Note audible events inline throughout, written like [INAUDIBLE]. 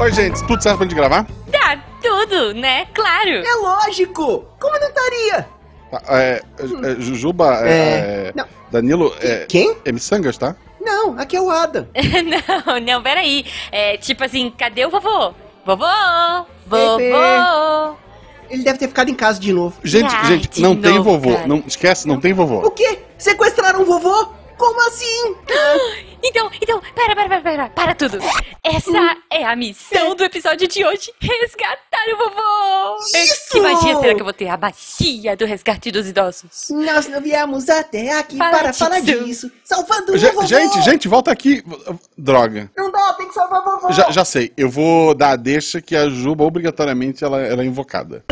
Oi, gente, tudo certo pra gente gravar? Tá tudo, né? Claro. É lógico! Como não estaria? Tá, É, é, Jujuba, é, É, é, não. Danilo, é, Quem? é Missangas, tá? Não, aqui é o Adam. [LAUGHS] não, não, peraí. É tipo assim, cadê o vovô? Vovô! Vovô! Ele deve ter ficado em casa de novo. Gente, Ai, gente, não tem novo, vovô. cara. Não, esquece, não tem O vovô. quê? Sequestraram o vovô? Como assim? [GASPS] Então, então, pera, pera, pera, pera, para tudo. Essa é a missão do episódio de hoje: resgatar o vovô! Isso! Que magia será que eu vou ter? A magia do resgate dos idosos. Nós não viemos até aqui Fala para falar disso. Salvando Ge- o vovô! gente, gente, volta aqui. Droga. Não dá, tem que salvar o vovô! Já, já sei, eu vou dar a deixa que a Juba, obrigatoriamente, ela, ela é invocada.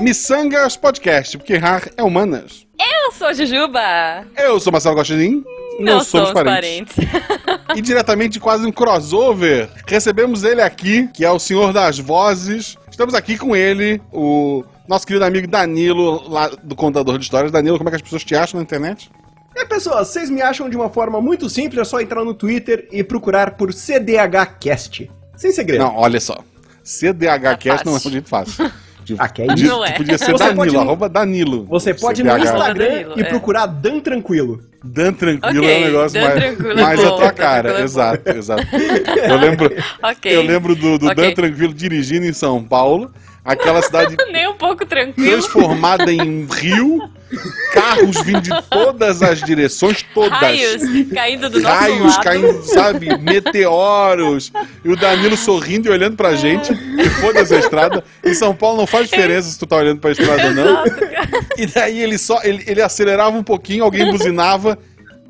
Missangas Podcast, porque rar é humanas. Eu sou a Jujuba. Eu sou Marcelo Guaxinim. Não somos somos parentes. parentes. E diretamente, quase um crossover, recebemos ele aqui, que é o senhor das vozes. Estamos aqui com ele, o nosso querido amigo Danilo, lá do Contador de Histórias. Danilo, como é que as pessoas te acham na internet? E aí, pessoas, vocês me acham de uma forma muito simples, é só entrar no Twitter e procurar por CDHcast. Sem segredo. Não, olha só. CDHcast não é um jeito fácil. [LAUGHS] Ah, que é podia- isso? Não é. Podia ser Você Danilo, pode- arroba Danilo. Você pode ir no. Instagram Danilo, e é. procurar Dan Tranquilo. Dan Tranquilo Ok, é um negócio Dan mais, é mais a tua cara. É exato, exato. Eu lembro, [LAUGHS] ok. eu lembro do, do Ok. Dan Tranquilo dirigindo em São Paulo, aquela cidade [LAUGHS] Nem um pouco tranquilo. transformada em rio, carros vindo de todas as direções, todas. Raios caindo do nosso Raios lado. caindo, sabe? Meteoros. E o Danilo sorrindo e olhando pra gente. E foda-se a estrada. Em São Paulo não faz diferença se tu tá olhando pra estrada ou não. Cara. E daí ele só. Ele, ele acelerava um pouquinho, alguém buzinava,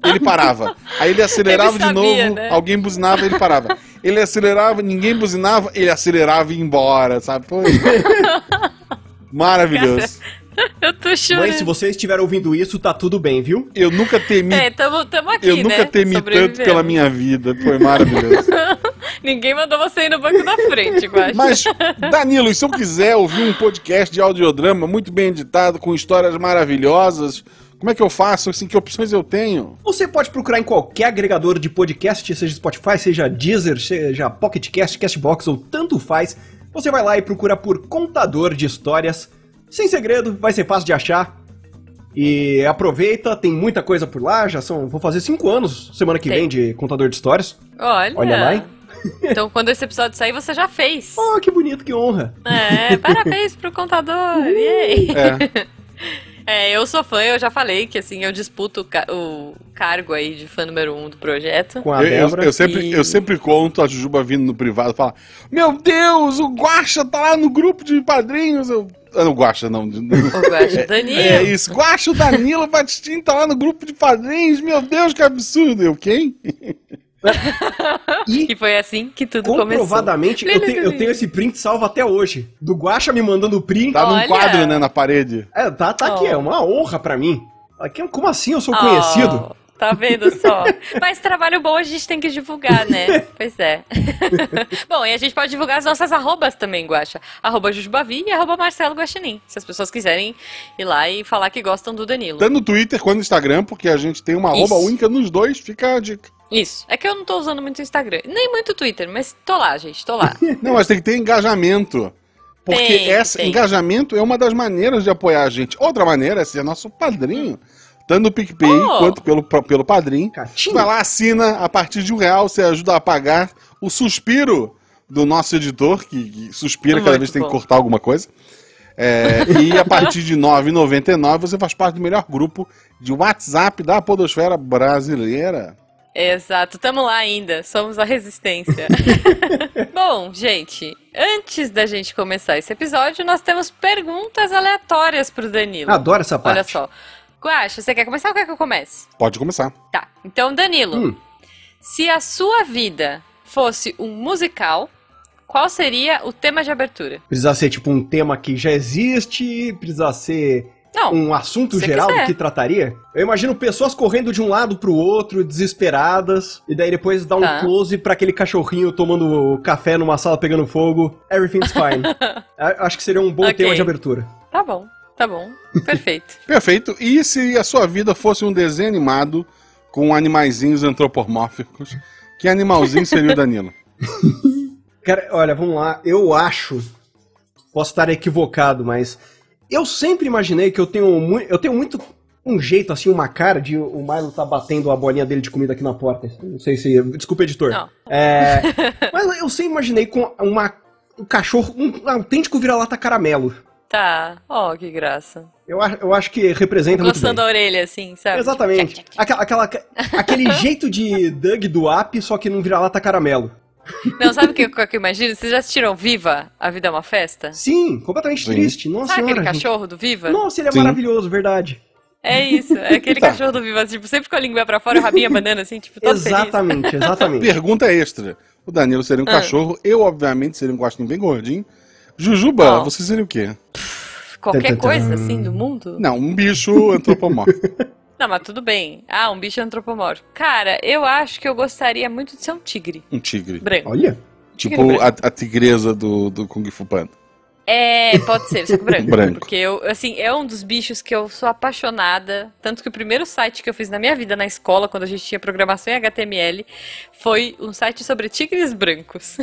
ele parava. Aí ele acelerava Ele de sabia, novo, né? alguém buzinava, ele parava. Ele acelerava, ninguém buzinava, ele acelerava e ia embora, sabe? Foi. [LAUGHS] Maravilhoso. [LAUGHS] Eu tô chorando. Mãe, se você estiver ouvindo isso, tá tudo bem, viu? Eu nunca temi. É, tamo, tamo aqui, eu né? nunca temi tanto pela minha vida. Foi maravilhoso. [LAUGHS] Ninguém mandou você ir no banco da frente, eu acho. Mas, Danilo, e se eu quiser ouvir um podcast de audiodrama muito bem editado, com histórias maravilhosas, como é que eu faço? Assim, que opções eu tenho? Você pode procurar em qualquer agregador de podcast, seja Spotify, seja Deezer, seja Pocket Cast, Castbox ou tanto faz. Você vai lá e procura por Contador de Histórias. Sem segredo, vai ser fácil de achar. E aproveita, tem muita coisa por lá. Já são, vou fazer cinco anos semana que Tem. vem de Contador de Histórias. Olha. Olha lá, hein? [LAUGHS] Então, quando esse episódio sair, você já fez. Oh, que bonito, que honra. É, parabéns pro contador. Yay. É. [LAUGHS] É, eu sou fã, eu já falei que assim, eu disputo o, ca- o cargo aí de fã número um do projeto. Com a Eu, eu- eu sempre, E- eu sempre conto a Jujuba vindo no privado e fala: Meu Deus, o Guaxa tá lá no grupo de padrinhos. Eu, ah, não, Guaxa não. [LAUGHS] O Guaxa Danilo. É isso, Guaxa, o Danilo Batistin tá lá no grupo de padrinhos. Meu Deus, que absurdo. Eu, quem? E E foi assim que tudo começou. comprovadamente, eu, tenho- eu tenho esse print salvo até hoje. Do Guaxa me mandando o print. Tá num Olha. quadro, né, na parede. É, tá, tá aqui, Oh. é uma honra pra mim. Aqui, como assim eu sou Oh, conhecido? Tá vendo só? [LAUGHS] Mas trabalho bom a gente tem que divulgar, né? [LAUGHS] Pois é. [LAUGHS] bom, e a gente pode divulgar as nossas arrobas também, Guaxa. Arroba Jujubavi e arroba Marcelo Guaxinim. Se as pessoas quiserem ir lá e falar que gostam do Danilo. Tanto no Twitter quanto no Instagram, porque a gente tem uma Isso. arroba única nos dois, fica a dica. Isso. É que eu não tô usando muito o Instagram. Nem muito o Twitter, mas tô lá, gente. Tô lá. [LAUGHS] Não, mas tem que ter engajamento. Porque Tem, esse tem. engajamento é uma das maneiras de apoiar a gente. Outra maneira é ser nosso padrinho. Tanto no PicPay Oh. quanto pelo, pelo padrinho. Catinho. Vai lá, assina, a partir de um real você ajuda a pagar o suspiro do nosso editor, que, que suspira cada Muito vez que tem que cortar alguma coisa. É, e a partir de R$ 9,99 você faz parte do melhor grupo de WhatsApp da Podosfera Brasileira. Exato, tamo lá ainda, somos a resistência. [LAUGHS] Bom, gente, antes da gente começar esse episódio, nós temos perguntas aleatórias pro Danilo. Adoro essa parte. Olha só. Guaxa, você quer começar ou quer que eu comece? Pode começar. Tá, então Danilo, Hum. se a sua vida fosse um musical, qual seria o tema de abertura? Precisa ser tipo um tema que já existe, precisa ser Não, um assunto geral quiser. do que trataria. Eu imagino pessoas correndo de um lado pro outro, desesperadas, e daí depois dá um Tá. close pra aquele cachorrinho tomando café numa sala pegando fogo. Everything's fine. [LAUGHS] Acho que seria um bom Ok. tema de abertura. tá bom, tá bom, perfeito. [LAUGHS] Perfeito. E se a sua vida fosse um desenho animado com animaizinhos antropomórficos, Que animalzinho seria o Danilo? [LAUGHS] Cara, olha, vamos lá. Eu acho. Posso estar equivocado, mas. Eu sempre imaginei que eu tenho, mu eu tenho muito um jeito, assim, uma cara de o Milo tá batendo a bolinha dele de comida aqui na porta. Não sei se. Desculpa, editor. Não. É, [LAUGHS] mas eu sempre imaginei com uma, um cachorro, um autêntico vira-lata caramelo. Tá. Ó, que graça. Eu, eu acho que representa muito Gostando bem. da orelha, assim, sabe? Exatamente. Aquela, aquela- aquele [LAUGHS] jeito de Doug do App, só que não vira-lata caramelo. Não, sabe o que, que eu imagino? Vocês já assistiram Viva? A Vida é uma Festa? Sim, completamente Sim. triste. Nossa Sabe aquele senhora. gente. cachorro do Viva? Nossa, ele é Sim. maravilhoso, verdade. É isso, é aquele [LAUGHS] Tá. cachorro do Viva, tipo, sempre com a língua pra fora, o rabinho abanando, assim, tipo, todo feliz. exatamente, exatamente. Pergunta extra. O Danilo seria um Ah. cachorro, eu, obviamente, seria um guaxinim bem gordinho. Jujuba, Ó. você seria o quê? Qualquer coisa, assim, do mundo? Não, um bicho antropomórfico. [LAUGHS] Não, mas tudo bem. Ah, um bicho antropomórfico. Cara, eu acho que eu gostaria muito de ser um tigre um tigre. branco. Olha. Tipo branco. a, a tigresa do, do Kung Fu Panda. É, pode ser, só que branco. Branco. Porque eu, assim, é um dos bichos que eu sou apaixonada. Tanto que o primeiro site que eu fiz na minha vida na escola, quando a gente tinha programação em HTML, foi um site sobre tigres brancos.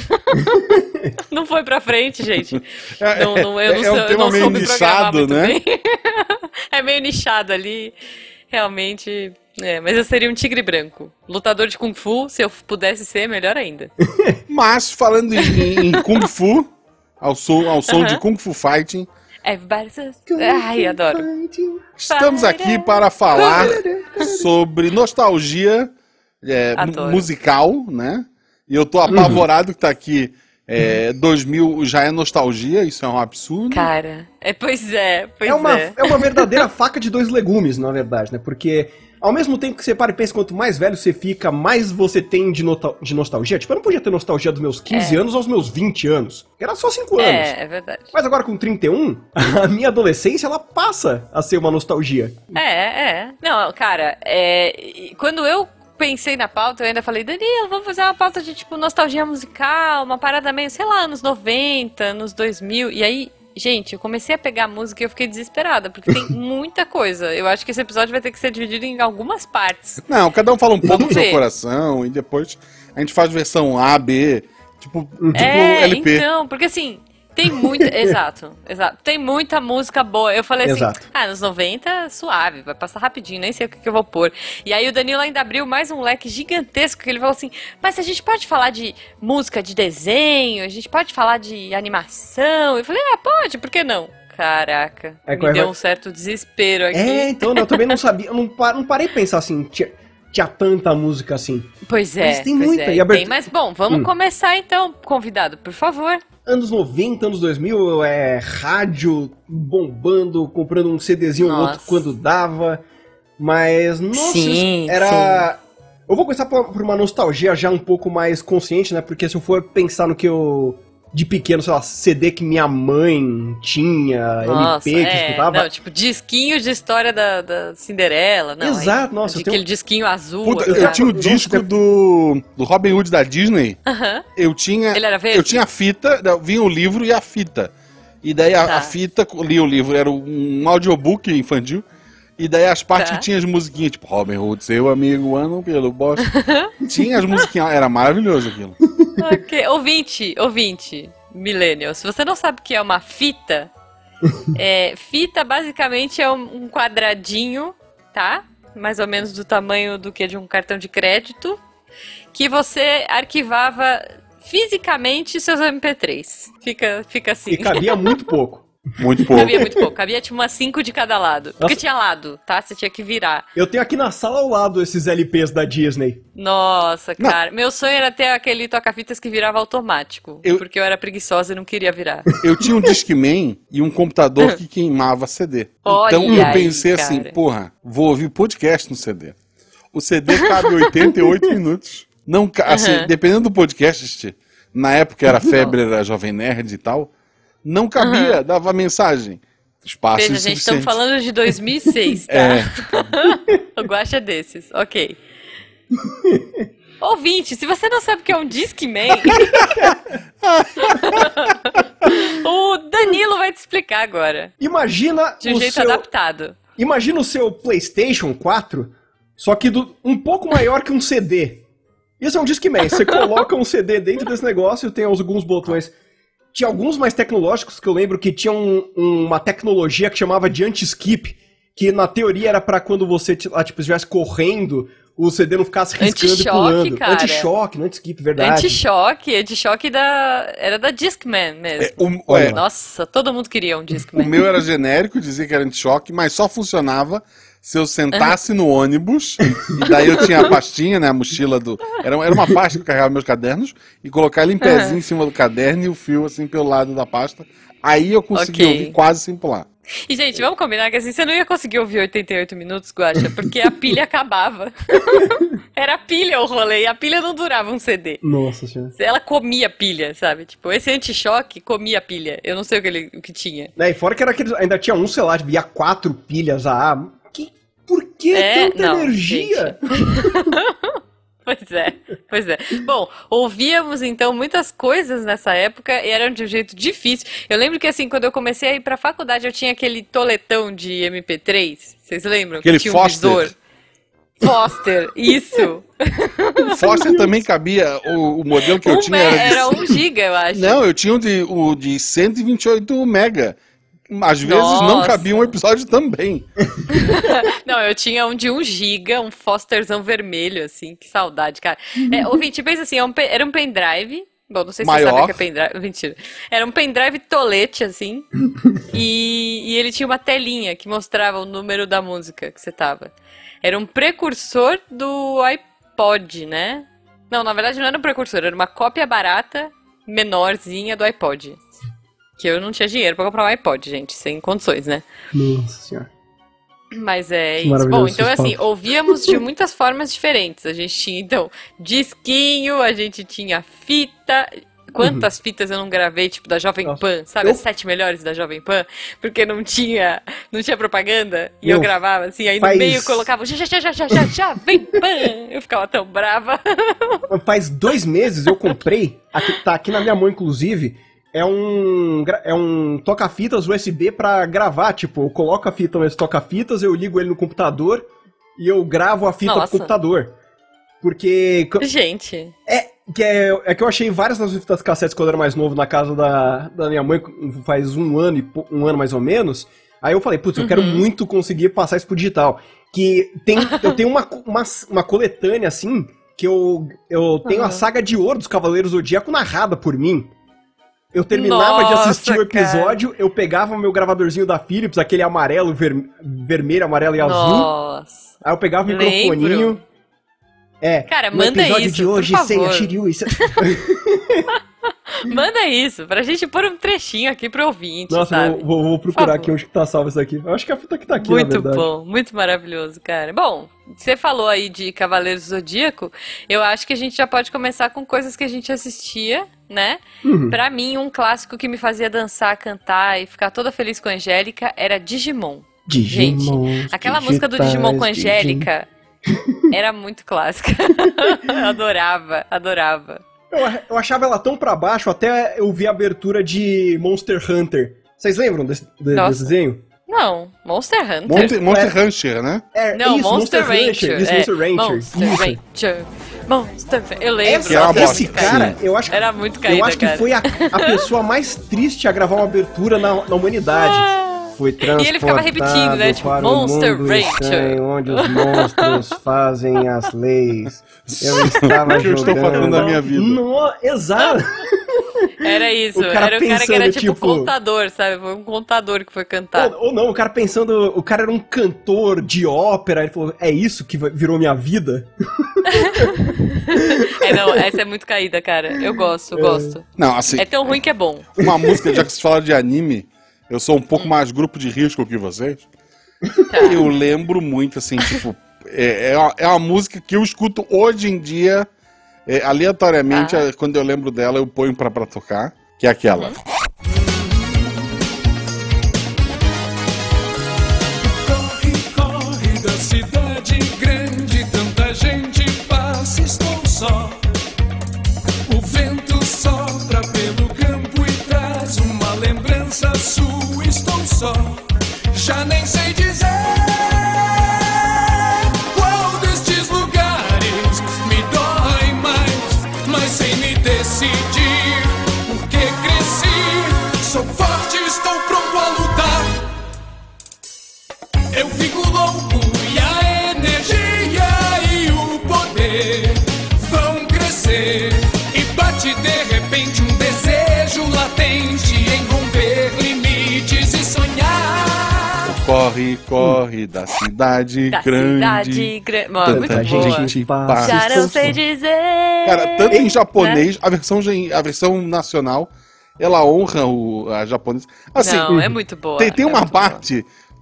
[LAUGHS] não foi pra frente, gente. Não, não, eu não, é um sou, eu não meio soube programar nichado, muito né? bem. [LAUGHS] é meio nichado ali. Realmente. É, mas eu seria um tigre branco. Lutador de Kung Fu, se eu pudesse ser, melhor ainda. [LAUGHS] Mas, falando em, em Kung Fu, ao som, ao som de Aham. Kung Fu Fighting, Everybody says... Ai, adoro. estamos aqui para falar [LAUGHS] sobre nostalgia é, musical, né? E eu tô apavorado que tá aqui. É, 2000 já é nostalgia, isso é um absurdo. Cara, é, pois é, pois É uma, é. é uma verdadeira [LAUGHS] faca de dois legumes, na verdade, né? Porque ao mesmo tempo que você para e pensa, quanto mais velho você fica, mais você tem de, nota- de nostalgia. Tipo, eu não podia ter nostalgia dos meus 15 anos aos meus 20 anos. Era só 5 anos. É, é verdade. Mas agora com 31, [LAUGHS] a minha adolescência, ela passa a ser uma nostalgia. É, é. Não, cara, é, quando eu pensei na pauta, eu ainda falei, Danilo, vamos fazer uma pauta de, tipo, nostalgia musical, uma parada meio, sei lá, anos 90, anos 2000. E aí, gente, eu comecei a pegar a música e eu fiquei desesperada, porque tem [LAUGHS] muita coisa. Eu acho que esse episódio vai ter que ser dividido em algumas partes. Não, cada um fala um pouco do seu coração e depois a gente faz versão A, B, tipo, tipo é, LP. então, porque assim, tem muita. [LAUGHS] exato, exato. Tem muita música boa. Eu falei assim, Exato. ah, nos 90, suave, vai passar rapidinho, nem sei o que, que eu vou pôr. E aí o Danilo ainda abriu mais um leque gigantesco, que ele falou assim, mas a gente pode falar de música de desenho, a gente pode falar de animação. Eu falei, ah, pode, por que não? Caraca, É, me vai- deu um certo desespero aqui. É, então, eu também não sabia, eu não, não parei de pensar assim, tinha, tinha tanta música assim. Pois é, Mas tem muita, é, e a tem, mas bom, vamos Hum. começar então, convidado, por favor. Anos 90, anos 2000, é rádio bombando, comprando um CDzinho ou outro quando dava. Mas, nossa, Sim, era. Eu vou começar por uma nostalgia já um pouco mais consciente, né? Porque se eu for pensar no que eu. De pequeno, sei lá, CD que minha mãe tinha, Nossa, LP que é, escutava. não, tipo, disquinho de história da, da Cinderela, não. Exato, é, nossa, de tenho- aquele disquinho azul. Puta, eu tinha o disco do, do Robin Hood da Disney. Aham. Eu tinha. Ele era verde? Eu tinha a fita, vinha o livro e a fita. E daí a, Tá. a fita, li o livro, era um audiobook infantil. E daí as partes Tá. que tinha as musiquinhas, tipo, Robin Hood, seu amigo, andam pelo bosque. [LAUGHS] tinha as musiquinhas, era maravilhoso aquilo. Ok, Ouvinte, ouvinte, millennial, se você não sabe o que é uma fita, é, fita basicamente é um, quadradinho, tá? Mais ou menos do tamanho do que de um cartão de crédito, que você arquivava fisicamente seus MP3. Fica, fica assim. E cabia muito pouco. Muito pouco. Cabia muito pouco, cabia tipo umas cinco de cada lado. Porque Nossa. tinha lado, tá? Você tinha que virar. Eu tenho aqui na sala ao lado esses LPs da Disney. Nossa, Não. cara. Meu sonho era ter aquele toca-fitas que virava automático. Eu- Porque eu era preguiçosa e não queria virar. Eu tinha um Discman e um computador que queimava CD. Olha então eu aí, pensei assim, cara. porra, vou ouvir podcast no CD. O CD cabe [LAUGHS] 88 minutos. Não, assim, Aham. dependendo do podcast, na época era febre, era Jovem Nerd e tal, não cabia, dava mensagem. Espaço Veja, gente, estamos falando de 2006, tá? É, [LAUGHS] O Guaxa é desses, ok. [LAUGHS] Ouvinte, se você não sabe o que é um Discman, [LAUGHS] o Danilo vai te explicar agora. Imagina De um o jeito seu... adaptado. Imagina o seu PlayStation 4, só que do- um pouco maior que um CD. Isso é um Discman. Você coloca um CD dentro desse negócio, tem alguns botões. Tinha alguns mais tecnológicos que eu lembro que tinham um, uma tecnologia que chamava de anti-skip, que na teoria era para quando você lá, tipo, estivesse correndo, o CD não ficasse riscando e pulando. Cara. Anti-choque, não anti-skip, verdade. Anti-choque, anti-choque da... era da Discman mesmo. É, o, é, Nossa, todo mundo queria um Discman. O meu era genérico, dizia que era anti-choque, mas só funcionava se eu sentasse no ônibus, e daí eu tinha a pastinha, né, a mochila do... Era, era uma pasta que eu carregava meus cadernos, e colocar ele em pezinho uhum. em cima do caderno e o fio assim pelo lado da pasta. Aí eu consegui okay. ouvir quase sem pular. E, gente, vamos combinar que assim, você não ia conseguir ouvir 88 minutos, Guacha, porque a pilha [LAUGHS] acabava. Era pilha o rolê, e a pilha não durava um CD. Nossa senhora. Ela comia pilha, sabe? Tipo, esse anti-choque comia pilha. Eu não sei o que, ele, o que tinha. É, e fora que era aquele, ainda tinha um, sei lá, via quatro pilhas a Por que é, tanta não, energia? [LAUGHS] Pois é, pois é. Bom, ouvíamos então muitas coisas nessa época e eram de um jeito difícil. Eu lembro que assim, quando eu comecei a ir pra faculdade, eu tinha aquele toletão de MP3. Vocês lembram? Aquele que tinha Foster. Um visor. Foster, isso. Foster também cabia, o, o modelo que eu tinha era, de... era 1 GB, eu acho. Não, eu tinha o de, o de 128 mega às vezes Nossa. não cabia um episódio também. [LAUGHS] não, eu tinha um de 1 giga, um Fosterzão vermelho, assim, que saudade, cara. É, [LAUGHS] ouvinte, pensa assim, é era um pendrive, Bom, não sei se Maior. você sabe o que é pendrive. [LAUGHS] Mentira. Era um pendrive tolete, assim. e, e, ele tinha uma telinha que mostrava o número da música que você tava. Era um precursor do iPod, né? Não, na verdade não era um precursor, era uma cópia barata, menorzinha do iPod. Que eu não tinha dinheiro para comprar um iPod, gente, sem condições, né? Nossa senhora. Mas é isso. Bom, então assim, ouvíamos de [LAUGHS] muitas formas diferentes. A gente tinha, então, disquinho, a gente tinha fita. Quantas uhum. fitas eu não gravei, tipo, da Jovem Nossa. Pan, sabe? Eu... As sete melhores da Jovem Pan, porque não tinha, não tinha propaganda. E eu gravava assim, aí faz... no meio colocava já, já, já, já, já, já, vem Pan! Eu ficava tão brava. Faz dois meses eu comprei, aqui, tá aqui na minha mão, inclusive, é um, é um toca-fitas USB para gravar. Tipo, eu coloco a fita nesse toca-fitas, eu ligo ele no computador e eu gravo a fita Nossa. pro computador. Porque. Gente. É que, é, é que eu achei várias das fitas cassetes quando eu era mais novo na casa da, da minha mãe, faz um ano, e, um ano mais ou menos. Aí eu falei, putz, eu uhum. quero muito conseguir passar isso pro digital. Que tem, eu tenho uma, uma, uma coletânea assim, que eu, eu tenho uhum. a saga de ouro dos Cavaleiros Zodíaco narrada por mim. Eu terminava Nossa, de assistir o episódio, cara. eu pegava o meu gravadorzinho da Philips, aquele amarelo, ver, vermelho, amarelo e azul. Nossa. Aí eu pegava o microfoninho. É, cara, manda episódio isso, de hoje sem a Shiryu. Isso... [LAUGHS] [LAUGHS] Manda isso, pra gente pôr um trechinho aqui pro ouvinte, Nossa, sabe? Vou, vou procurar aqui onde que tá salvo isso aqui. Eu acho que a fita que tá aqui, Muito bom, muito maravilhoso, cara. Bom, você falou aí de Cavaleiros do Zodíaco, eu acho que a gente já pode começar com coisas que a gente assistia, né? Uhum. Pra mim, um clássico que me fazia dançar, cantar e ficar toda feliz com a Angélica era Digimon. Digimon. Gente, aquela música do Digimon com a Angélica Digimon. era muito clássica. [LAUGHS] adorava, adorava. Eu, eu achava ela tão pra baixo, até eu vi a abertura de Monster Hunter. Vocês lembram desse, de, desse desenho? Não, Monster Hunter. Monster, Monster é, Rancher, né? É, não, isso, Monster, Monster Rancher. Isso, é, Monster Rancher. Monster isso. Rancher. Monster Eu lembro. Essa, esse cara, eu acho, Era muito caída, Eu acho que cara. foi a, a pessoa mais triste a gravar uma abertura na, na humanidade. [LAUGHS] Ah. Foi e ele ficava repetindo, né? Tipo, Monster Rancher. Onde os monstros [LAUGHS] fazem as leis. Eu estava jogando. eu estou fazendo na minha vida. No, exato. Era isso, o era o cara que era tipo, tipo contador, sabe? Foi um contador que foi cantar. Ou, ou, não, o cara pensando, o cara era um cantor de ópera, ele falou, é isso que virou minha vida? [LAUGHS] é, não, essa é muito caída, cara. Eu gosto, eu é. gosto. Não, assim. É tão ruim que é bom. Uma música, já que vocês falaram de anime, eu sou um pouco hum. mais grupo de risco que vocês. Tá. Eu lembro muito, assim, tipo, é, é, uma, é uma música que eu escuto hoje em dia é, aleatoriamente, ah. quando eu lembro dela, eu ponho pra, pra tocar, que é aquela. Uhum. Corre, corre da cidade Da grande. cidade grande. Mano, muito Tanta boa. gente passa. Já não sei dizer. Cara, tanto em Né? japonês, a versão, a versão nacional, ela honra o, a japonesa. Assim, não, é muito boa. tem, tem é uma muito boa.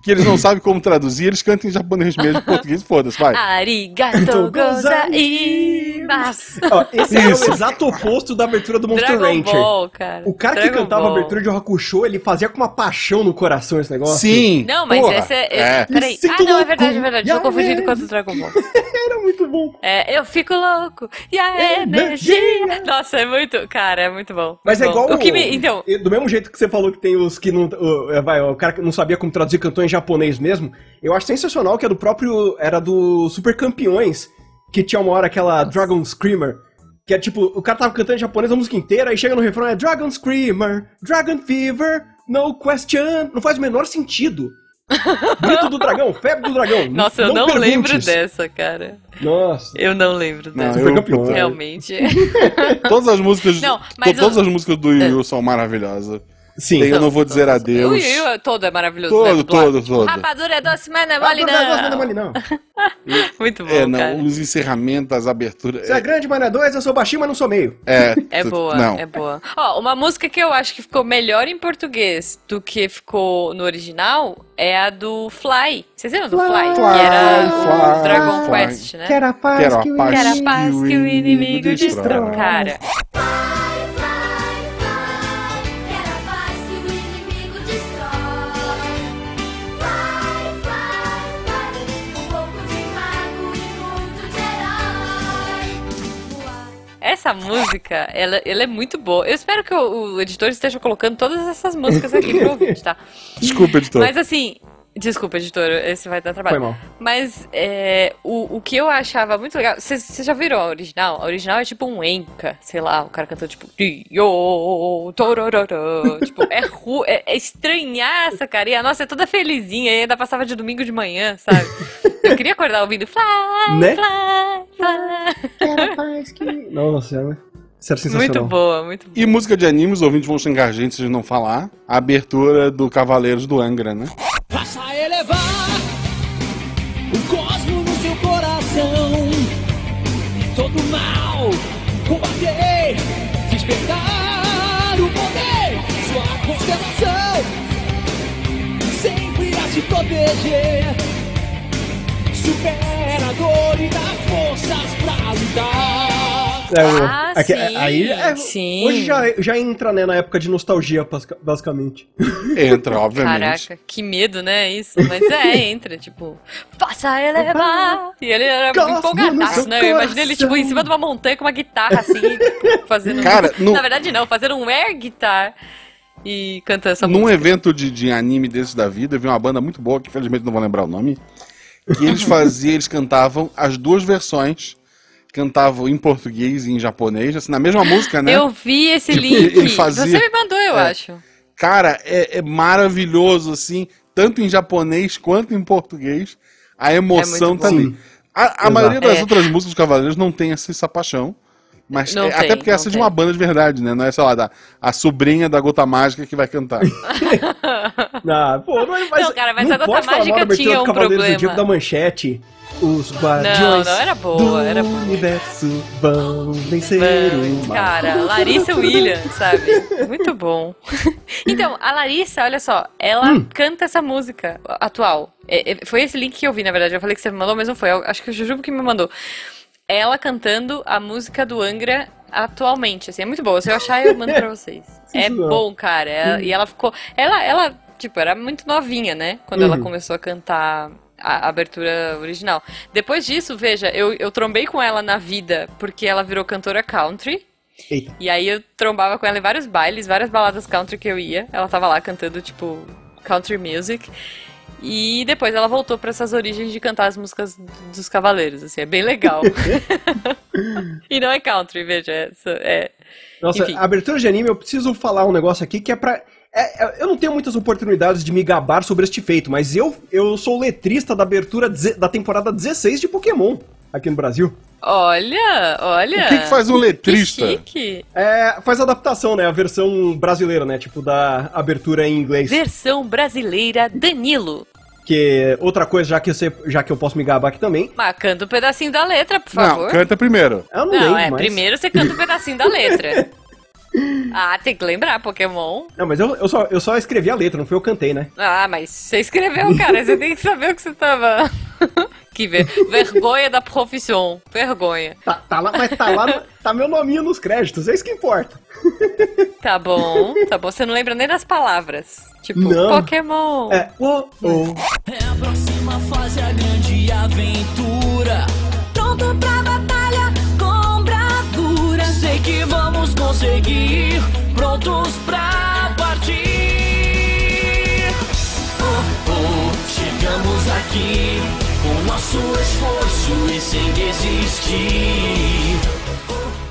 Que eles não sabem como traduzir, eles cantam em japonês mesmo, em português, foda-se, vai. Arigato gozaimasu. Ó, esse é Isso. o exato oposto da abertura do Monster Dragon Rancher. Ball, cara. O cara que Dragon cantava a Ball. abertura de Hakusho, ele fazia com uma paixão no coração esse negócio. Sim! Não, mas porra, esse é. é. Peraí. Ah, não, é verdade, é verdade. Tô a confundindo com o Dragon Ball. [LAUGHS] Muito bom. É, eu fico louco. E a energia. Nossa, é muito. Cara, é muito bom. Mas é Muito bom. igual. O que me. Então. Do mesmo jeito que você falou que tem os que não. o- é, vai, o cara que não sabia como traduzir cantou em japonês mesmo. Eu acho sensacional que é do próprio. Era do Super Campeões. Que tinha uma hora aquela Dragon Screamer. Que é tipo, o cara tava cantando em japonês a música inteira, aí chega no refrão, é Dragon Screamer, Dragon Fever, no question. Não faz o menor sentido. Grito do dragão, febre do dragão. Nossa, eu não, perguntes. lembro dessa, cara. Nossa. Eu não lembro Não, dessa. eu- Super campeão. puta, Realmente. Todas as músicas. Não, mas todas o- as músicas do Yu Yu são maravilhosas. Sim. Tem Eu Não Vou Dizer Adeus. Yu Yu todo é maravilhoso. Todo, né? todo, todo. Rapadura é doce, mas não é mole não, não, não, não. não, não, não. Muito bom, É, não, cara. os encerramentos, as aberturas. Você é grande, mas não é dois, eu sou baixinho, mas não sou meio. É, É boa, Não. é boa. Ó, uma música que eu acho que ficou melhor em português do que ficou no original é a do Fly. Vocês lembram do Fly? Fly, que era Fly, o Dragon Fly. Quest, né? Quero a paz Quero a que paz. Que era a inimigo- paz que o inimigo destrói. Cara, essa música, ela, ela é muito boa. Eu espero que o, o editor esteja colocando todas essas músicas aqui pro ouvinte, tá? [LAUGHS] Desculpa, editor. Mas assim, desculpa, editor, esse vai dar trabalho. Foi mal. Mas é, o, o que eu achava muito legal. Vocês já viram a original? A original é tipo um enca, sei lá, o cara cantando tipo. Tipo, é, ru, é, é estranhaça, cara. E a nossa é toda felizinha, e ainda passava de domingo de manhã, sabe? [LAUGHS] Eu queria acordar ouvindo fly, Né? fly, fly. Quero a paz que... Nossa, é- isso era sensacional. Muito boa, muito boa. E música de anime, os ouvintes vão xingar a gente se a gente não falar. A abertura do Cavaleiros do Angra, né? Faça elevar o cosmo no seu coração. Todo mal combater, despertar o poder, sua constelação. Sempre a se proteger. Supera a dor e dá forças pra lutar. É, Ah, aqui- sim, aí, é, sim. Hoje já, já entra né, na época de nostalgia, basicamente. Entra, obviamente. Caraca, que medo, né? Isso. Mas é, entra, tipo, faça elevar. E ele era Cosmo empolgadaço, né? Eu imaginei ele, tipo, em cima de uma montanha com uma guitarra, assim, tipo, fazendo. Cara, no- Na verdade, não, fazendo um air guitar e cantando essa Num música. evento de, de anime desse da vida, eu vi uma banda muito boa, que infelizmente não vou lembrar o nome, que eles faziam, eles cantavam as duas versões, cantavam em português e em japonês, assim, na mesma música, né? Eu vi esse Tipo, link. ele fazia- Você me mandou, eu É. acho. Cara, é, é maravilhoso, assim, tanto em japonês quanto em português. A emoção muito tá bom. ali. A, a maioria das É. outras músicas dos Cavaleiros não tem essa, essa paixão. Mas Não é- tem, até porque não essa é de tem. uma banda de verdade, né? Não é, sei lá, da, a sobrinha da Gota Mágica que vai cantar. [LAUGHS] Ah, pô, não, é- mas, Não, cara, mas não a Gota Mágica tinha um Cavaleiros problema. do da Manchete. Os guardiões não, era boa, do era boa. universo vão vencer Vamos, o mal. Cara, Larissa Williams, sabe? Muito bom. [LAUGHS] Então, a Larissa, olha só, ela Hum. canta essa música atual. É, é, foi esse link que eu vi, na verdade. Eu falei que você me mandou, mas não foi. Eu acho que o Jujubo que me mandou. Ela cantando a música do Angra atualmente, assim, é muito boa. Se eu achar, eu mando pra [LAUGHS] vocês. É bom, cara. Ela- E ela ficou. Ela, ela, tipo, era muito novinha, né? Quando ela Uhum. começou a cantar a abertura original. Depois disso, veja, eu, eu trombei com ela na vida porque ela virou cantora country. Eita. E aí eu trombava com ela em vários bailes, várias baladas country que eu ia. Ela tava lá cantando, tipo, country music. E depois ela voltou pra essas origens de cantar as músicas dos cavaleiros, assim, é bem legal. [LAUGHS] e não é country, veja, é, é Nossa, Enfim. abertura de anime, eu preciso falar um negócio aqui que é pra. é- é- eu não tenho muitas oportunidades de me gabar sobre este feito, mas eu, eu sou letrista da abertura da temporada 16 de Pokémon aqui no Brasil. Olha, olha. O que, que faz um letrista? É, faz adaptação, né? A versão brasileira, né? Tipo, da abertura em inglês. Versão brasileira Danilo. Que outra coisa, já que, você, já que eu posso me gabar aqui também. Mas canta um pedacinho da letra, por favor. Não, canta primeiro. Eu não, Não, lembro, é, mas... primeiro você canta um pedacinho da letra. [LAUGHS] Ah, tem que lembrar, Pokémon. Não, mas eu, eu, só, eu só escrevi a letra, não foi eu que cantei, né? Ah, mas você escreveu, cara, você tem que saber o que você tava. [LAUGHS] que ver... vergonha da profissão. Vergonha. Tá, tá lá, mas tá lá, tá meu nominho nos créditos, é isso que importa. [LAUGHS] Tá bom, tá bom. Você não lembra nem das palavras. Tipo, Não. Pokémon. É, oh, oh. É a próxima fase, a grande aventura. Pronto pra conseguir. Prontos pra partir. Oh, oh, chegamos aqui. Com nosso esforço e sem desistir.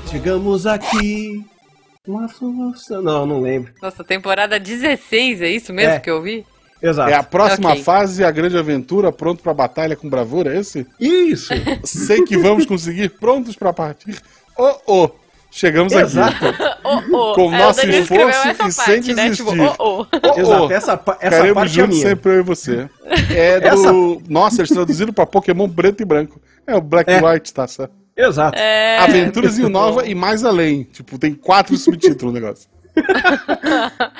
Chegamos aqui. Uma força. Não, não lembro. Nossa, temporada 16, é isso mesmo É. que eu vi? Exato. É a próxima Ok. fase, a grande aventura, pronto pra batalha com bravura, é esse? Isso! Sei que vamos conseguir, prontos pra partir. Oh, oh, chegamos aqui. Exato! [LAUGHS] Oh, oh. Com É, nosso esforço essa e parte, sem né? desistir. Tipo, oh, oh. Oh, Exato, oh, essa, pa- essa Ficaremos parte é juntos minha. sempre eu e você. [LAUGHS] É do... Nossa, eles traduziram pra Pokémon preto e branco. É o Black É. and White, tá certo? Exato. É, Aventuras em [LAUGHS] Nova e mais além. Tipo, tem quatro subtítulos o negócio.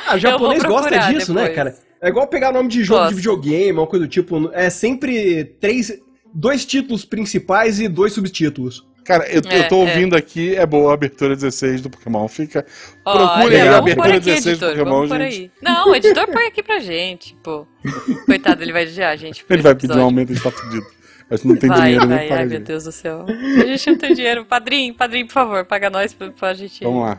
Ah, japonês gosta disso, né, depois. cara? É igual pegar nome de jogo Gosto. de videogame, uma coisa do tipo. É sempre três. Dois títulos principais e dois subtítulos. Cara, eu, É, eu tô é. ouvindo aqui, é boa a abertura 16 do Pokémon. Fica. Procurem aí a abertura aqui, 16 do editor, Pokémon, vamos por gente. Não, o editor põe aqui pra gente, pô. [LAUGHS] Coitado, ele vai odiar a gente. Ele vai pedir um aumento, tá fudido. A gente não tem vai, dinheiro vai, nem para ai meu Deus do céu. A gente não tem dinheiro. Padrinho, padrinho, por favor, paga nós pra, pra gente. Vamos lá.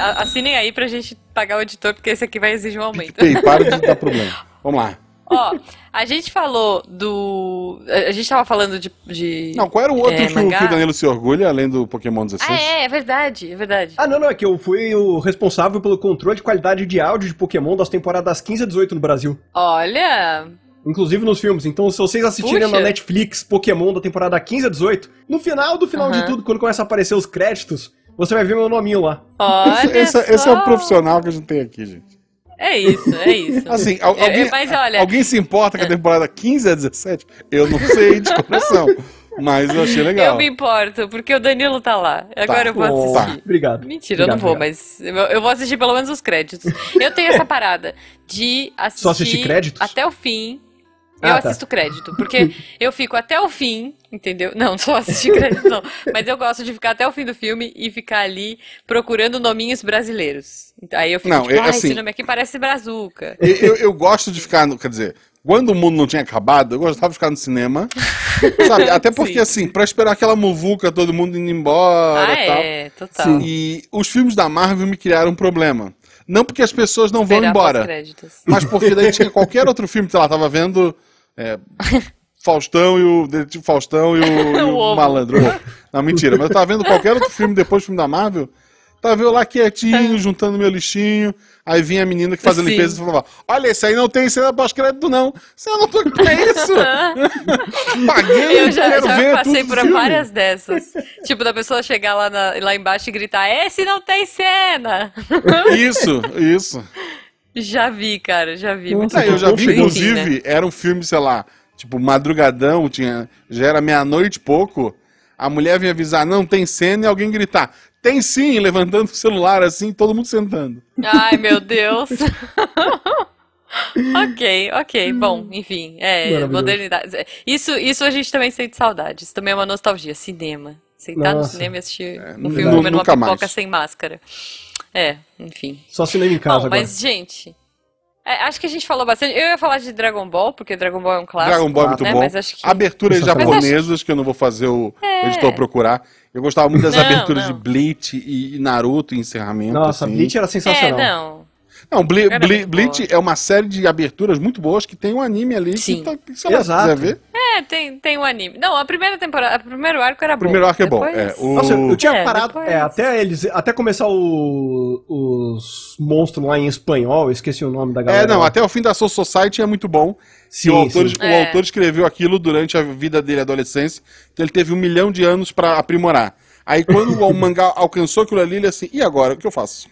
A- Assinem aí pra gente pagar o editor, porque esse aqui vai exigir um aumento. Ei, para de dar [LAUGHS] problema. Vamos lá. Ó, a gente falou do. A gente tava falando de. de... Não, qual era o outro É, que, o, que o Danilo se orgulha, além do Pokémon 16? Ah, é, é verdade, é verdade. Ah, não, não, é que eu fui o responsável pelo controle de qualidade de áudio de Pokémon das temporadas 15 a 18 no Brasil. Olha, Inclusive nos filmes. Então, se vocês assistirem Puxa. na Netflix Pokémon da temporada 15 a 18, no final do final de tudo, quando começa a aparecer os créditos, você vai ver meu nominho lá. olha Esse, esse- esse é o profissional que a gente tem aqui, gente. É isso, é isso. Assim, al- É, alguém, é, mas olha- alguém se importa com a temporada 15 a 17? Eu não sei de coração, [LAUGHS] mas eu achei legal. Eu me importo, porque o Danilo tá lá. Agora eu vou assistir. Obrigado. Mentira, eu não Obrigado, vou, obrigado. mas eu, eu vou assistir pelo menos os créditos. Eu tenho essa parada de assistir, Só assistir créditos? até o fim. Eu Ah, tá. assisto crédito, porque [LAUGHS] eu fico até o fim, entendeu? Não, [LAUGHS] só assistir crédito não. Mas eu gosto de ficar até o fim do filme e ficar ali procurando nominhos brasileiros. Aí eu fico Não, tipo, ah, assim- esse nome aqui parece Brazuca. Eu, eu- eu gosto de ficar, no, quer dizer, quando o mundo não tinha acabado, eu gostava de ficar no cinema, [LAUGHS] sabe? Até porque, Sim. assim, pra esperar aquela muvuca, todo mundo indo embora Ah, e tal. é, total. E os filmes da Marvel me criaram um problema. Não porque as pessoas não vão Esperar embora, pós-créditos. mas porque daí tinha qualquer outro filme, sei lá, tava vendo é, [LAUGHS] Faustão e o Detetive Faustão e o, [LAUGHS] e o. Malandro. Não, mentira, mas eu tava vendo qualquer outro filme depois do filme da Marvel, tava eu lá quietinho, juntando meu lixinho, aí vinha a menina que faz a Sim. limpeza e falava, olha, esse aí não tem cena pós-crédito não. Você não tô aqui pra isso. [LAUGHS] Paguei, Eu já, quero já ver passei tudo por filme. várias dessas. tipo, da pessoa chegar lá, na- lá embaixo e gritar: Esse não tem cena! [LAUGHS] Isso, isso. já vi, cara, já vi. Muito eu bom. já vi, inclusive, né? era um filme, sei lá, tipo, madrugadão, tinha, já era meia-noite e pouco. A mulher vinha avisar, não tem cena, e alguém gritar, tem sim, levantando o celular assim, todo mundo sentando. Ai, meu [LAUGHS] Deus. [LAUGHS] ok, ok. Bom, enfim, é, modernidade. Isso, isso a gente também sente saudade. Isso também é uma nostalgia. Cinema. Sentar no Nossa. cinema e assistir um nu- filme comendo uma pipoca mais. sem máscara. É, enfim. Só cinema em casa Bom, agora. mas, gente. É, acho que a gente falou bastante. Eu ia falar de Dragon Ball, porque Dragon Ball é um clássico. Dragon Ball é muito né? bom. Mas acho que. Aberturas Mas acho- japonesas, que eu não vou fazer o, É. o editor procurar. Eu gostava muito das Não, aberturas não. de Bleach e, Naruto, e encerramento. Nossa, assim. Bleach era É, sensacional. não. Não, Ble Ble Bleach é uma série de aberturas muito boas que tem um anime ali Sim. que, tá, que sei lá, Exato. quiser ver. É, tem, tem um anime. Não, a primeira temporada, o primeiro arco era O bom. primeiro arco é bom. Depois- É, o... Nossa, eu tinha É, parado depois- é, até eles até começar o- os monstros lá em espanhol, eu esqueci o nome da galera. É, não, lá. até o fim da Soul Society é muito bom. Sim, o, autor, sim. o É. autor escreveu aquilo durante a vida dele, adolescência, então ele teve um milhão de anos pra aprimorar. Aí quando o mangá alcançou aquilo ali, ele assim, e agora, o que eu faço?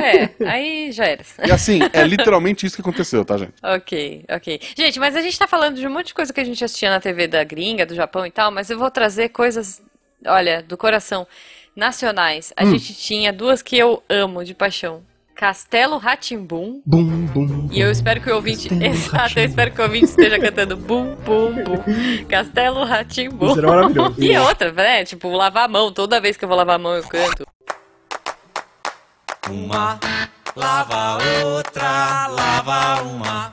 É, aí já era. E assim, é literalmente isso que aconteceu, tá, gente? Ok, ok. Gente, mas a gente tá falando de um monte de coisa que a gente assistia na TV da gringa, do Japão e tal, mas eu vou trazer coisas, olha, do coração, nacionais. A gente tinha duas que eu amo de paixão. Castelo Ratimbum. Bum, bum. E eu espero que o ouvinte. Castelo [LAUGHS] Exato, eu espero que o ouvinte esteja cantando bum, bum, bum. Castelo Ratimbum. Era maravilhoso. E outra, né? Tipo, lavar a mão. Toda vez que eu vou lavar a mão, eu canto. Uma, lava outra, lava uma.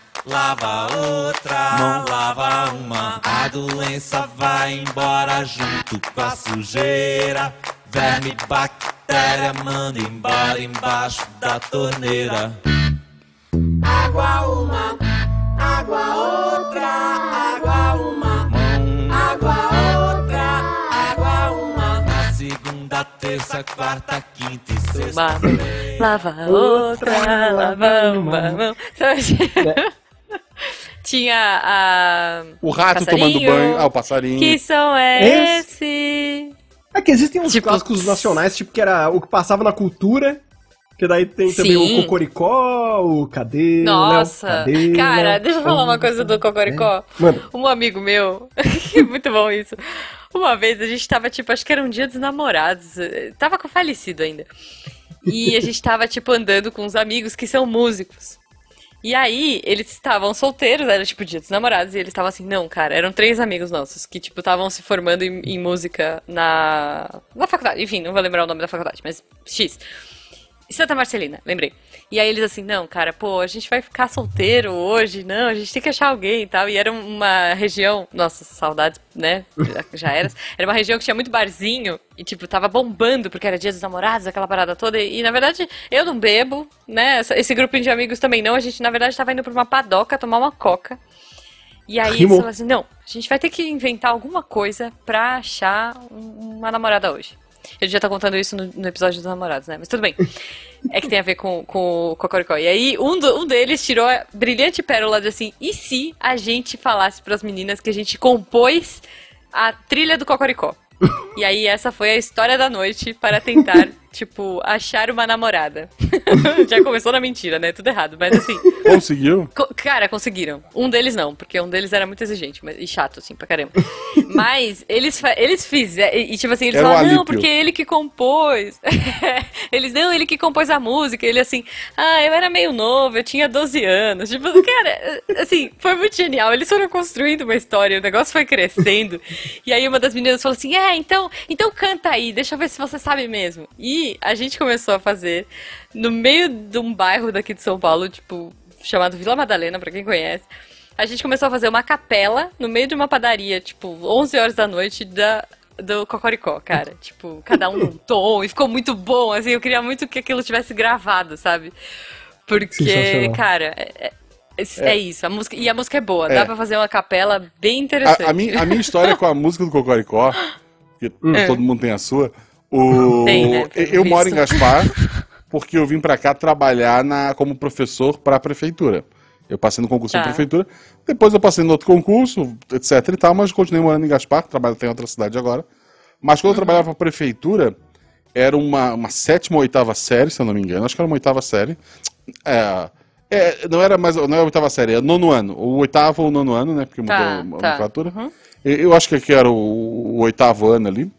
Lava outra, lava uma. A doença vai embora junto com a sujeira. Verme, bactéria, manda embora embaixo da torneira. Água uma, água outra, água uma. Mão, água outra, água uma. Na segunda, terça, quarta, quinta e Uma, sexta. lava outra, lava uma mão. [LAUGHS] Tinha a. O rato tomando banho, ah, o passarinho. Que som é esse? É que existem uns Tipo- clássicos nacionais, tipo, que era o que passava na cultura. Que daí tem também Sim. o Cocoricó, o Cadê? Nossa, Cadê, cara, deixa eu falar uma coisa do Cocoricó. Mano, Um amigo meu, [LAUGHS] muito bom isso. Uma vez a gente tava, tipo, acho que era um dia dos namorados, tava com falecido ainda. E a gente tava, tipo, andando com uns amigos que são músicos. E aí, eles estavam solteiros, era tipo dia dos namorados, e eles estavam assim, não, cara, eram três amigos nossos que, tipo, estavam se formando em, em música na, na faculdade. Enfim, não vou lembrar o nome da faculdade, mas X. Santa Marcelina, lembrei. E aí eles assim, não, cara, pô, a gente vai ficar solteiro hoje, não, a gente tem que achar alguém e tal. E era uma região, nossa, saudades, né? Já, era. Era uma região que tinha muito barzinho e, tipo, tava bombando porque era dia dos namorados, aquela parada toda. E, e, na verdade, eu não bebo, né? Esse grupinho de amigos também não. A gente, na verdade, tava indo pra uma padoca tomar uma coca. E aí eles falaram assim, não, a gente vai ter que inventar alguma coisa pra achar um- uma namorada hoje. Eu já tá contando isso no, no episódio dos namorados, né? Mas tudo bem. É que tem a ver com, com o Cocoricó. E aí, um, do- um deles tirou a brilhante pérola de assim: e se a gente falasse pras meninas que a gente compôs a trilha do Cocoricó? E aí, essa foi a história da noite para tentar, [LAUGHS] tipo, achar uma namorada. [LAUGHS] Já começou na mentira, né? Tudo errado, mas assim. Conseguiu? Co- Cara, conseguiram. Um deles não, porque um deles era muito exigente mas, e chato, assim, pra caramba. Mas eles, eles fizeram. E, tipo assim, eles Era falaram, não, porque ele que compôs. [LAUGHS] eles, não, ele que compôs a música. Ele assim, ah, eu era meio novo, eu tinha 12 anos. Tipo, cara, assim, foi muito genial. Eles foram construindo uma história, o negócio foi crescendo. E aí uma das meninas falou assim: é, então, então canta aí, deixa eu ver se você sabe mesmo. E a gente começou a fazer no meio de um bairro daqui de São Paulo, tipo, chamado Vila Madalena, pra quem conhece. A gente começou a fazer uma capela no meio de uma padaria, tipo, 11 horas da noite da, do Cocoricó, cara. [LAUGHS] Tipo, cada um num tom, e ficou muito bom, assim, eu queria muito que aquilo tivesse gravado, sabe? Porque, cara, é, é- é isso, a música, e a música é boa, dá É. pra fazer uma capela bem interessante. A, a minha, a minha história com a música do Cocoricó, que [LAUGHS] É. todo mundo tem a sua, o... Tem, né, eu moro em. Gaspar porque eu vim pra cá trabalhar na, como professor pra prefeitura. Eu passei no concurso Tá. da prefeitura, depois eu passei no outro concurso, etc e tal, mas continuei morando em Gaspar, trabalho tem em outra cidade agora. Mas quando eu trabalhava pra prefeitura, era uma, uma sétima ou oitava série, se eu não me engano, acho que era uma oitava série. É, é, não era mais, não é a oitava série, é nono ano, o oitavo ou nono ano, né, porque mudou Tá, a tá. nomenclatura. Eu, eu acho que aqui era o, o oitavo ano ali.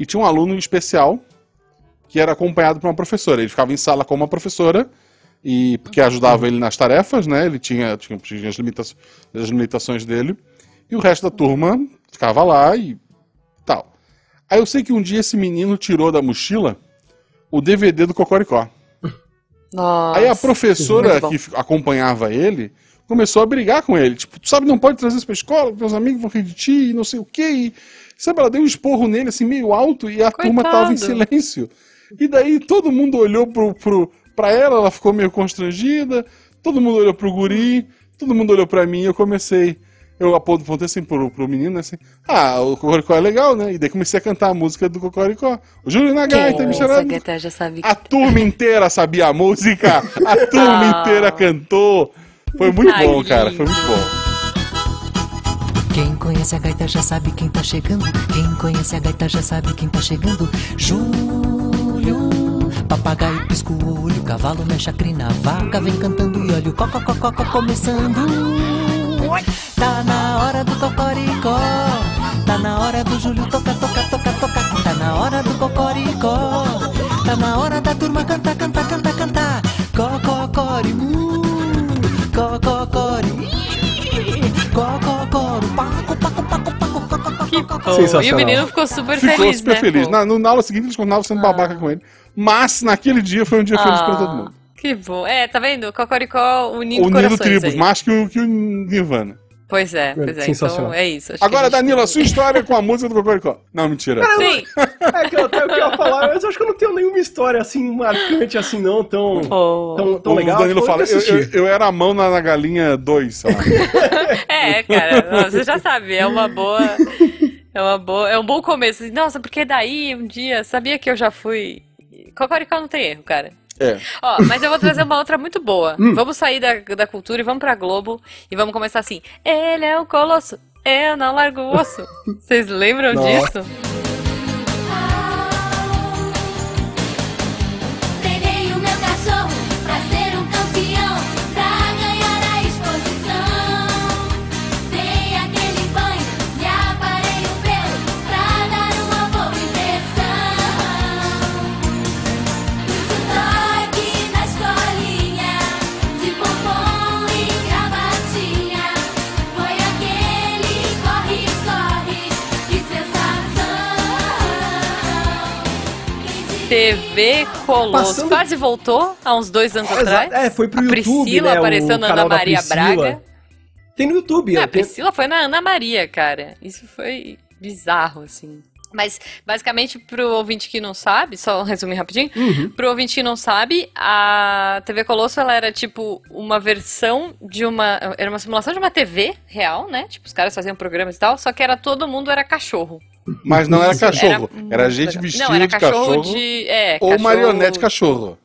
E tinha um aluno especial que era acompanhado por uma professora. Ele ficava em sala com uma professora e porque ajudava ele nas tarefas, né? Ele tinha, tinha, tinha as, limita as limitações dele. E o resto da turma ficava lá e tal. Aí eu sei que um dia esse menino tirou da mochila o DVD do Cocoricó. Nossa. Aí a professora que acompanhava ele começou a brigar com ele. Tipo, tu sabe, não pode trazer isso pra escola, meus amigos vão rir de ti e não sei o quê. E, sabe, ela deu um esporro nele, assim, meio alto, e a turma tava em Coitado. silêncio. E daí todo mundo olhou pro, pro, pra ela, ela ficou meio constrangida, todo mundo olhou pro guri, todo mundo olhou pra mim e eu comecei. Eu apontei assim pro, pro menino, né, assim, ah, o Cocoricó é legal, né? E daí comecei a cantar a música do Cocoricó. O Júlio na gaita, Quem me chorando. A turma inteira sabia a música, a turma inteira cantou. Foi muito bom, cara, foi muito bom. Quem conhece a gaita já sabe quem tá chegando. Quem conhece a gaita já sabe quem tá chegando. Júlio, papagaio pisca o olho, cavalo mexe a crina, vaca vem cantando e olha o cocococó começando. Tá na hora do cocoricó, tá na hora do Júlio toca, toca, toca, toca. Tá na hora do cocoricó, tá na hora da turma cantar, cantar, cantar. Oh, E Sensacional. o menino ficou super Ficou feliz, super né? feliz. Na, na aula seguinte eles continuavam sendo babaca com ele. Mas naquele dia foi um dia feliz pra todo mundo. Ah, Que bom. É, tá vendo? Cocoricó unindo Unindo tribos, aí. mais que o, que o Nirvana. Pois é, pois é. Sensacional. Então é isso. Acho Agora, que a gente Danilo, a sua história com a música do Cocoricó. Não, mentira. Sim. É que eu até o que eu ia falar, mas eu acho que eu não tenho nenhuma história assim marcante assim, não, tão, Pô. tão, tão o legal. Danilo Foi fala, eu, eu, eu era a mão na, na galinha 2, sei lá. [LAUGHS] É, cara, você já sabe, é uma boa. É uma boa. É um bom começo. Nossa, porque daí um dia, sabia que eu já fui. Cocoricó não tem erro, cara. É. Ó, mas eu vou trazer uma outra muito boa. Vamos sair da, da cultura e vamos pra Globo e vamos começar assim. Ele é um colosso, eu não largo o osso. Vocês lembram Nossa. disso? TV Colosso. Passando- Quase voltou há uns dois anos Exato. atrás. É, foi pro a YouTube, Priscila né, apareceu na Ana Maria. Braga. Tem no YouTube. É, a tem- Priscila foi na Ana Maria, cara. Isso foi bizarro, assim. Mas, basicamente, pro ouvinte que não sabe, só um resumo rapidinho. Uhum. Pro ouvinte que não sabe, a TV Colosso, ela era, tipo, uma versão de uma... Era uma simulação de uma TV real, né? Tipo, os caras faziam programas e tal, só que era todo mundo era cachorro. Mas não era cachorro, muito era, gente vestida era de cachorro, de... É, ou cachorro- marionete cachorro.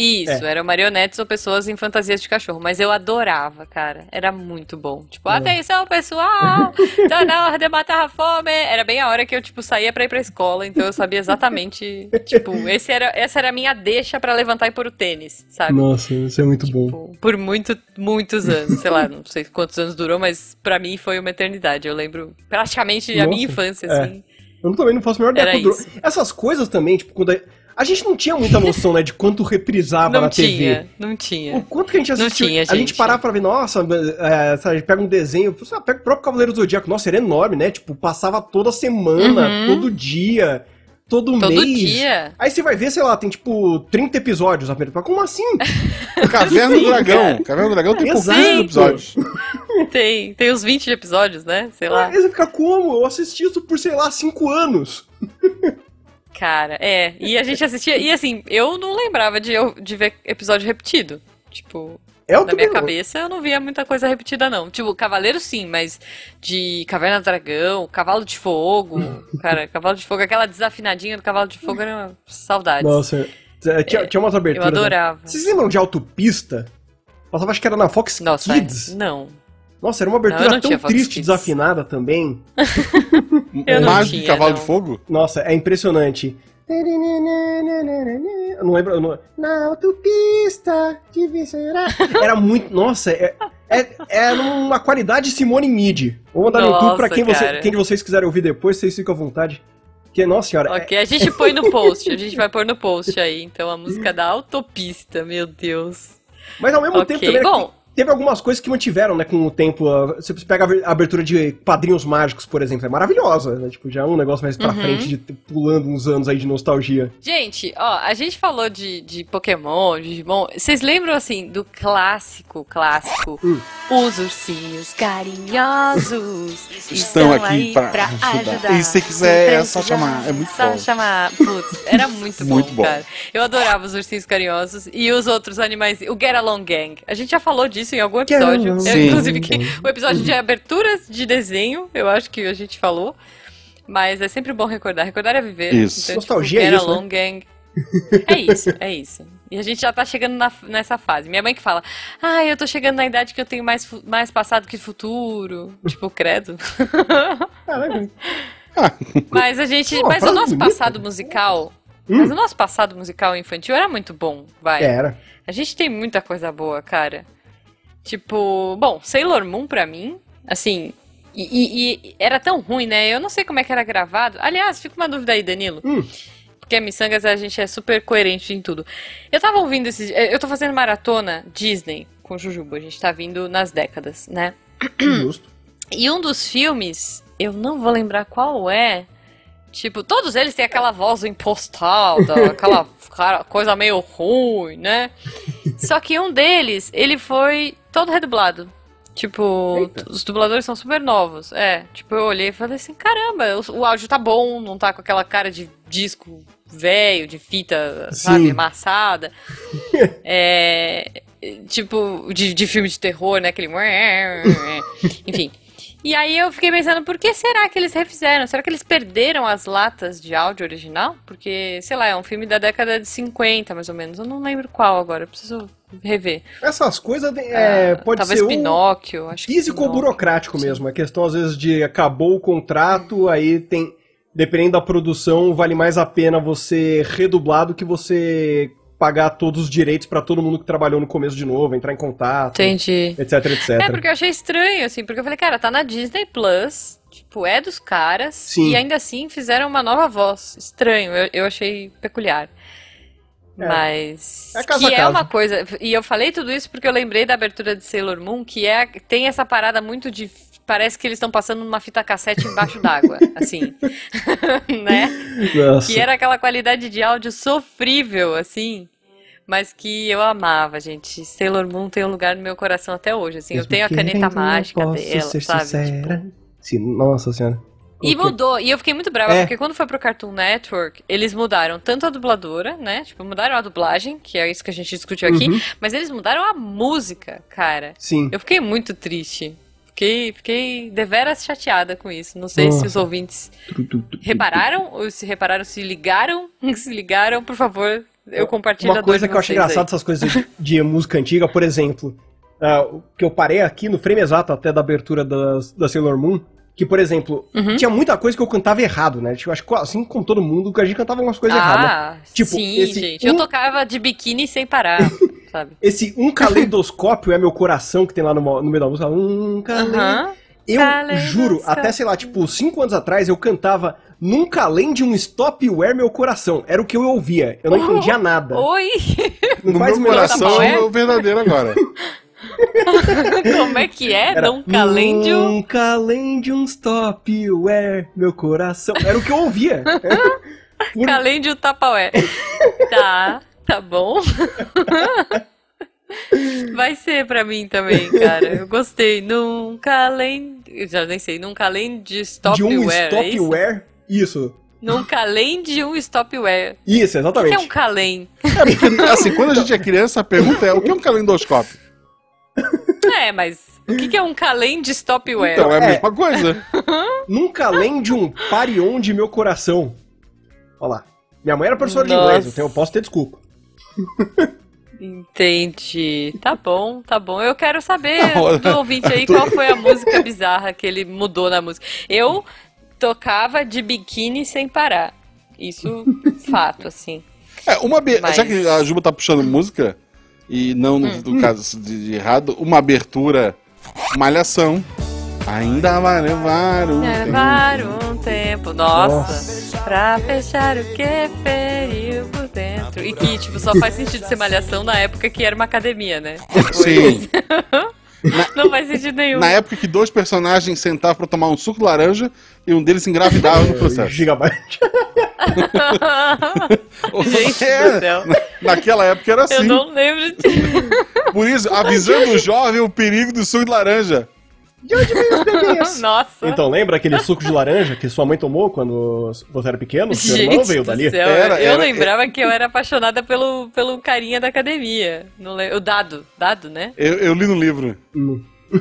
Isso, É. eram marionetes ou pessoas em fantasias de cachorro. Mas eu adorava, cara. Era muito bom. Tipo, É. atenção, pessoal! Tá na hora de matar a fome! Era bem a hora que eu, tipo, saía pra ir pra escola. Então eu sabia exatamente. [LAUGHS] tipo, esse era, essa era a minha deixa pra levantar e pôr o tênis, sabe? Nossa, isso é muito bom. Tipo, por muito, muitos anos. Sei lá, não sei quantos anos durou, mas pra mim foi uma eternidade. Eu lembro praticamente a Nossa, minha infância, é. assim. Eu também não faço a menor ideia. Essas coisas também, tipo, quando a... a gente não tinha muita noção, né, de quanto reprisava Não na tinha, TV. não O tinha. quanto que a gente Não assistiu, tinha, a gente gente. parava pra ver, nossa, é, sabe, a gente pega um desenho, sabe, pega o próprio Cavaleiro do Zodíaco, nossa, era enorme, né? Tipo, passava toda semana, Uhum. todo dia, todo, Todo mês. dia. Aí você vai ver, sei lá, tem tipo 30 episódios. Mas Como assim? [LAUGHS] Caverna do Dragão. Caverna do Dragão tem Exato. pouquíssimos episódios. [LAUGHS] Tem, tem uns 20 episódios, né? Sei lá. Aí você fica como? Eu assisti isso por, sei lá, 5 anos. [LAUGHS] Cara, é. E a gente assistia. E assim, eu não lembrava de, eu- de ver episódio repetido. Tipo, É o na minha cabeça eu não via muita coisa repetida, não. Tipo, Cavaleiro sim, mas de Caverna do Dragão, Cavalo de Fogo. [LAUGHS] cara, Cavalo de Fogo, aquela desafinadinha do Cavalo de Fogo era saudades. Nossa, é, tinha, tinha umas eu aberturas. né? adorava. Vocês lembram de Autopista? Passava, acho que era na Fox Nossa, Kids. é. não. Nossa, era uma abertura não tão tinha triste, desafinada também. Eu não Mais de tinha, Cavalo não. de Fogo? Nossa, é impressionante. Eu não lembro. não- Na autopista de Vicerá. Era muito. Nossa, é, é, é numa qualidade Simone Midi. Vou mandar no YouTube pra quem, você, quem de vocês quiserem ouvir depois, vocês ficam à vontade. Porque, nossa senhora. é- Ok, a gente põe no post, a gente vai pôr no post aí. Então a música da autopista, meu Deus. Mas ao mesmo Ok, tempo também. bom. Teve algumas coisas que mantiveram, né, com o tempo. ah, Você pega a abertura de Padrinhos Mágicos, por exemplo, é maravilhosa, né? Tipo, já é um negócio mais pra Uhum. frente, de pulando uns anos aí de nostalgia. Gente, ó, a gente falou de, de Pokémon, de Digimon. Vocês lembram, assim, do clássico, clássico? Hum. Os ursinhos carinhosos [LAUGHS] Estão aqui aí pra ajudar. ajudar. E se quiser, é só chamar, é muito só bom. chamar. Putz, era muito [LAUGHS] bom, Muito bom. cara. Eu adorava os ursinhos carinhosos e os outros animais. O Get Along Gang. A gente já falou disso em algum episódio. Eu, Sim. inclusive, que, o episódio de aberturas de desenho, eu acho que a gente falou. Mas é sempre bom recordar. Recordar é viver. Isso. Então, Nostalgia tipo, é isso, né? Gang. É isso, é isso. E a gente já tá chegando na- nessa fase. Minha mãe que fala, ah, eu tô chegando na idade que eu tenho mais, mais passado que futuro. Tipo, credo. [LAUGHS] Caralho. Mas a gente. Uma mas o nosso bonita. passado musical. Hum. Mas o nosso passado musical infantil era muito bom, vai. Era. A gente tem muita coisa boa, cara. Tipo, bom, Sailor Moon pra mim, assim. E, e- e era tão ruim, né? Eu não sei como é que era gravado. Aliás, fica uma dúvida aí, Danilo. Hum. Porque a Missangas a gente é super coerente em tudo. Eu tava ouvindo esses. Eu tô fazendo maratona Disney com o Jujuba. A gente tá vindo nas décadas, né? Justo. E um dos filmes, eu não vou lembrar qual é. Tipo, todos eles têm aquela voz impostada, [LAUGHS] aquela cara- coisa meio ruim, né? [LAUGHS] Só que um deles, ele foi todo redublado. Tipo, Eita. os dubladores são super novos. É, tipo, eu olhei e falei assim, caramba, o, o áudio tá bom, não tá com aquela cara de disco velho, de fita, sabe, Sim. amassada. [LAUGHS] é, tipo, de, de filme de terror, né? Aquele... [LAUGHS] Enfim. E aí eu fiquei pensando, por que será que eles refizeram? Será que eles perderam as latas de áudio original? Porque, sei lá, é um filme da década de 50, mais ou menos. Eu não lembro qual agora, eu preciso rever. Essas coisas é, Ah, pode Talvez ser um Pinóquio, acho que físico ou burocrático Sim. mesmo. É questão, às vezes, de acabou o contrato, aí tem. Dependendo da produção, vale mais a pena você redublar do que você pagar todos os direitos pra todo mundo que trabalhou no começo de novo, entrar em contato, Entendi. etc, etc. É, porque eu achei estranho, assim, porque eu falei, cara, tá na Disney Plus, tipo, é dos caras, Sim. e ainda assim fizeram uma nova voz. Estranho, eu, eu achei peculiar. É. Mas. É que é uma coisa. E eu falei tudo isso porque eu lembrei da abertura de Sailor Moon, que é, tem essa parada muito de. Parece que eles estão passando uma fita cassete embaixo d'água, assim. [LAUGHS] né? Nossa. Que era aquela qualidade de áudio sofrível, assim. Mas que eu amava, gente. Sailor Moon tem um lugar no meu coração até hoje, assim. Eu Mesmo tenho a caneta mágica dela, ser sabe? sincera. Tipo, Sim, nossa senhora. e mudou, e eu fiquei muito brava, É. porque quando foi pro Cartoon Network, eles mudaram tanto a dubladora, né? Tipo, mudaram a dublagem, que é isso que a gente discutiu aqui, Uhum. mas eles mudaram a música, cara. Sim. Eu fiquei muito triste. Fiquei, fiquei deveras chateada com isso. Não sei se os ouvintes repararam, ou se repararam, se ligaram. [LAUGHS] Se ligaram, por favor, eu compartilho Uma coisa que eu acho vocês engraçado aí. essas coisas de, de música antiga, por exemplo, ah, o que eu parei aqui no frame exato até da abertura das- da Sailor Moon, que, por exemplo, Uhum. tinha muita coisa que eu cantava errado, né? Tipo, acho que assim como todo mundo, que a gente cantava umas coisas erradas. Ah, Tipo, sim, esse gente. Eu um- tocava de biquíni sem parar, [LAUGHS] sabe? Esse um caleidoscópio é meu coração que tem lá no, no meio da música. Um caleidoscópio. Aham. Eu Caleidoscópio. juro, até sei lá, tipo, cinco anos atrás eu cantava Nunca além de um stopware meu coração. Era o que eu ouvia. Eu não Oh, entendia nada. Oi! Não No faz meu o coração é o verdadeiro agora. [LAUGHS] Como é que é? Era, Nunca além de um. Nunca além de um stopware, meu coração. Era o que eu ouvia. [LAUGHS] Por- além de um tapaué. [LAUGHS] tá, tá bom. [LAUGHS] Vai ser pra mim também, cara. Eu gostei. Nunca além. Eu já nem sei. Nunca além de de stopware. um é isso? stopware. Isso. Nunca além de um stopware. Isso, O que exatamente. é um calém? É porque, assim, quando a gente é criança, a pergunta é: o que é um calendoscópio? É, mas o que é um calém de stopware? Então, é a É. mesma coisa. [LAUGHS] Nunca além de um parion de meu coração. Olha lá. Minha mãe era professora de Nossa. inglês, então eu posso ter desculpa. Entendi. Tá bom, tá bom. Eu quero saber [LAUGHS] do ouvinte aí qual foi a música bizarra que ele mudou na música. Eu tocava de biquíni sem parar. Isso, fato, assim. É, uma Mas- Já que a Juba tá puxando música, e não no, Hum. caso de, de errado, uma abertura, malhação. Ainda vai levar um tempo. Levar um tempo, nossa, pra fechar o que feriu por dentro. E que, tipo, só faz sentido ser malhação na época que era uma academia, né? Sim. [LAUGHS] Não faz sentido nenhum. Na época que dois personagens sentavam pra tomar um suco de laranja e um deles se engravidava no [LAUGHS] processo. Gigabyte. [LAUGHS] Gente É, do céu. Naquela época era Eu assim. não lembro de... Por isso, avisando o jovem o perigo do suco de laranja. De onde vem os bebês? [LAUGHS] Nossa. Então, lembra aquele suco de laranja que sua mãe tomou quando você era pequeno? Seu irmão Gente veio do dali? céu, Era- eu era- lembrava que eu era apaixonada pelo, pelo carinha da academia. Le- O Dado, Dado, né? Eu, eu li no livro. Hum. [LAUGHS]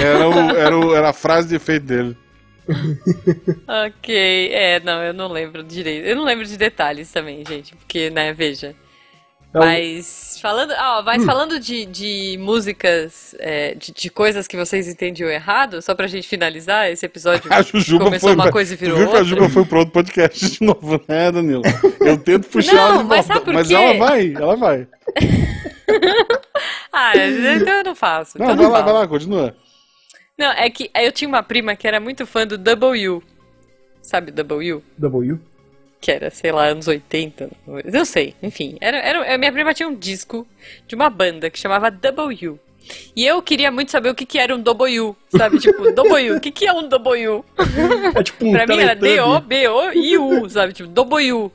Era, o- era, o- era a frase de efeito dele. Ok, é, não, eu não lembro direito. Eu não lembro de detalhes também, gente, porque, né, veja. Então, Mas falando, ó, mas falando de, de músicas, é, de, de coisas que vocês entendiam errado, só pra gente finalizar esse episódio. [LAUGHS] A Jujuba começou foi. uma coisa e virou viu que a outra. Jujuba foi pro outro podcast de novo, né, Danilo? Eu tento puxar Não, ela de mas volta. sabe por mas quê? ela vai, ela vai. [LAUGHS] Ah, então eu não faço. Não, então vai não lá, falo. vai lá, continua. Não, é que eu tinha uma prima que era muito fã do Double U. Sabe Double U? W. que era, sei lá, anos 80. Eu sei, enfim. Era, era, minha prima tinha um disco de uma banda que chamava W. E eu queria muito saber o que, que era um W, sabe? Tipo, [LAUGHS] W, o que, que é um W? É tipo um Pra mim era. D-O-B-O-I-U, sabe? Tipo, W.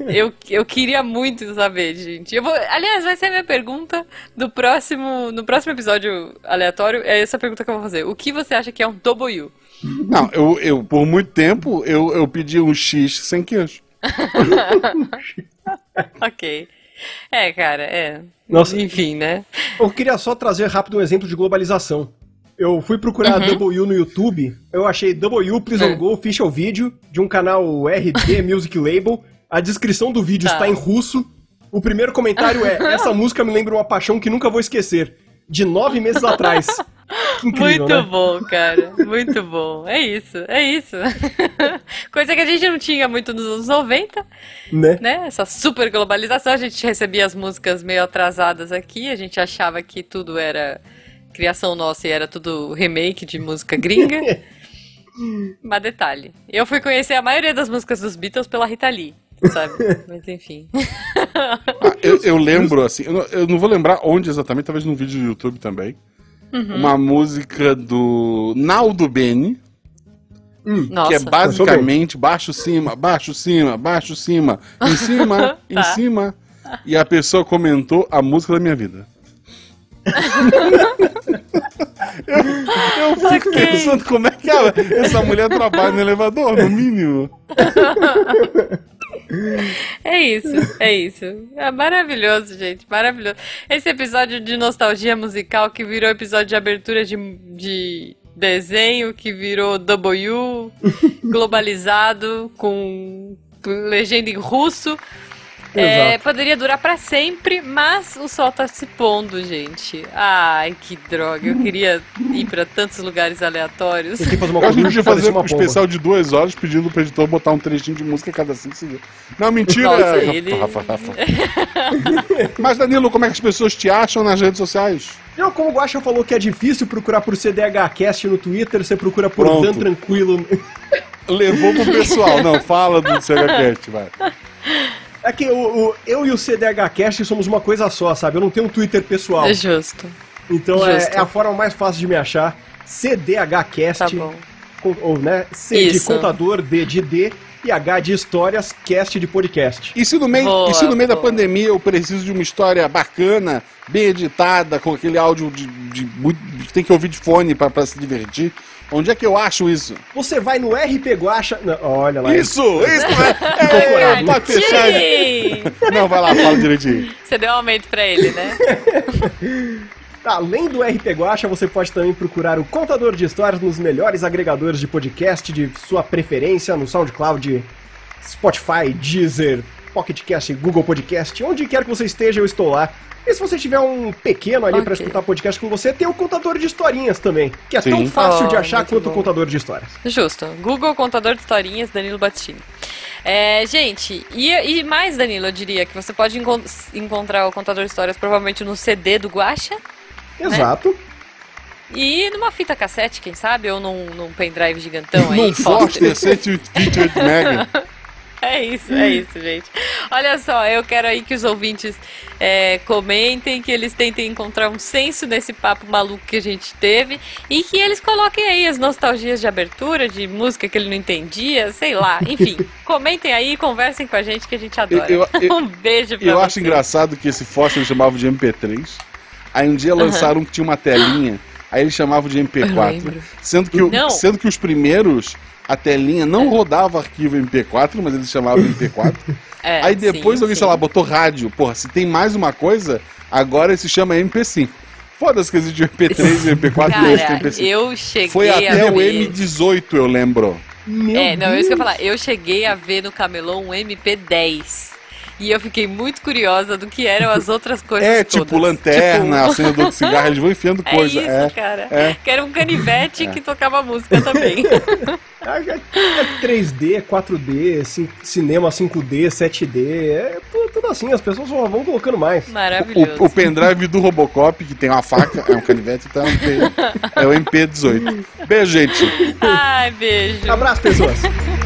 Eu, eu queria muito saber, gente. Eu vou, aliás, vai ser a minha pergunta do próximo, no próximo episódio aleatório. É essa pergunta que eu vou fazer. O que você acha que é um W? Não, eu, eu por muito tempo, eu, eu pedi um X sem queijo. [LAUGHS] Ok. É, cara, é. Nossa. Enfim, né? Eu queria só trazer rápido um exemplo de globalização. Eu fui procurar Uhum. W no YouTube, eu achei W Prison É. Go Official Video, de um canal RD [LAUGHS] Music Label. A descrição do vídeo Tá. está em russo. O primeiro comentário é: [LAUGHS] Essa música me lembra uma paixão que nunca vou esquecer. De nove meses atrás. Incrível, Muito né? bom, cara. Muito bom. É isso, é isso. [LAUGHS] Coisa que a gente não tinha muito nos anos 90, Né? né? Essa super globalização. A gente recebia as músicas meio atrasadas aqui, a gente achava que tudo era criação nossa e era tudo remake de música gringa. [LAUGHS] Mas detalhe, eu fui conhecer a maioria das músicas dos Beatles pela Rita Lee, sabe? [LAUGHS] Mas enfim. Ah, eu, eu lembro, assim, eu não, eu não vou lembrar onde exatamente, talvez num vídeo do YouTube também. Uhum. Uma música do Naldo Beni, Nossa. que é basicamente baixo cima, baixo cima, baixo cima, em cima, [LAUGHS] em Tá. cima. E a pessoa comentou a música da minha vida. [LAUGHS] eu, eu fico Ok. pensando como é que ela- essa mulher trabalha no elevador, no mínimo. [LAUGHS] [LAUGHS] É isso, é isso. É maravilhoso, gente, maravilhoso. Esse episódio de nostalgia musical que virou episódio de abertura de, de desenho, que virou W, [LAUGHS] globalizado, com legenda em russo. É, poderia durar pra sempre, mas o sol tá se pondo, gente. Ai, que droga. Eu queria ir pra tantos lugares aleatórios. Que fazer uma Eu acho que a gente coisa podia fazer um especial de duas horas pedindo pro editor botar um trechinho de música a cada cinco segundos. Não, mentira! Nossa, Rafa, ele- Rafa, Rafa. [LAUGHS] Mas, Danilo, como é que as pessoas te acham nas redes sociais? Eu, como o Guaxa falou que é difícil procurar por CDHcast no Twitter, você procura por Pronto. Dan Tranquilo. Levou pro pessoal. Não, fala do CHCast, vai. É que o, o- eu e o CDHcast somos uma coisa só, sabe? Eu não tenho um Twitter pessoal. É justo. Então é, justo. é a forma mais fácil de me achar. CDHcast, Tá bom. com- ou, né? C de Isso. contador, D de D e H de histórias, cast de podcast. E se no meio, Boa, se no meio da pandemia eu preciso de uma história bacana, bem editada, com aquele áudio de, de que tem que ouvir de fone pra se divertir, onde é que eu acho isso? Você vai no RP Guacha. Não, olha lá. Isso! Isso! [LAUGHS] É, é, pode fechar. Sim! Não, vai lá, fala direitinho. [LAUGHS] Você deu um aumento pra ele, né? [LAUGHS] Além do RP Guacha, você pode também procurar o Contador de Histórias nos melhores agregadores de podcast de sua preferência, no SoundCloud, Spotify, Deezer, Pocket Cast, Google Podcast, onde quer que você esteja, eu estou lá. E se você tiver um pequeno ali Ok. pra escutar podcast com você, tem o Contador de Historinhas também, que é tão Sim. fácil Oh, de achar muito quanto o bom. Contador de Histórias. Justo. Google Contador de Historinhas, Danilo Battini. É, gente, e, e mais, Danilo, eu diria que você pode encon- encontrar o Contador de Histórias provavelmente no CD do Guacha Exato. e numa fita cassete, quem sabe, ou num, num pendrive gigantão aí. Num. Foster 128 mega. [LAUGHS] É isso, é isso, gente. Olha só, eu quero aí que os ouvintes é, comentem, que eles tentem encontrar um senso nesse papo maluco que a gente teve e que eles coloquem aí as nostalgias de abertura, de música que ele não entendia, sei lá. Enfim, [LAUGHS] comentem aí e conversem com a gente que a gente adora. Eu- eu- [LAUGHS] um beijo pra Eu vocês. acho engraçado que esse fósforo eles chamavam de MP3. Aí um dia lançaram que tinha uma telinha, aí eles chamavam de Eu MP4. lembro. Sendo que, o- sendo que os primeiros, a telinha não rodava arquivo MP4, mas eles chamavam de MP4. [LAUGHS] É, aí depois sim, alguém, sim. sei lá, botou rádio. Porra, se tem mais uma coisa, agora ele se chama MP5. Foda-se que existe o MP3 e o MP4 e hoje tem Cara, MP5. eu cheguei Foi a até o ver... M18, eu lembro. Meu É, não, é isso que eu ia Deus. falar. Eu cheguei a ver no camelô um MP10. E eu fiquei muito curiosa do que eram as outras coisas É, todas. tipo lanterna, Tipo, acendedor de cigarro, eles vão enfiando [LAUGHS] É coisa. isso, é. cara. é. Que era um canivete que tocava música também. [LAUGHS] Ah, É, é 3D, é 4D, cin- cinema 5D, 7D, é tudo, tudo assim, as pessoas vão colocando mais. Maravilhoso. O, o pendrive do Robocop, que tem uma faca, é um canivete, então é, um é o MP18. Beijo, gente. Ai, beijo. Abraço, pessoas! [LAUGHS]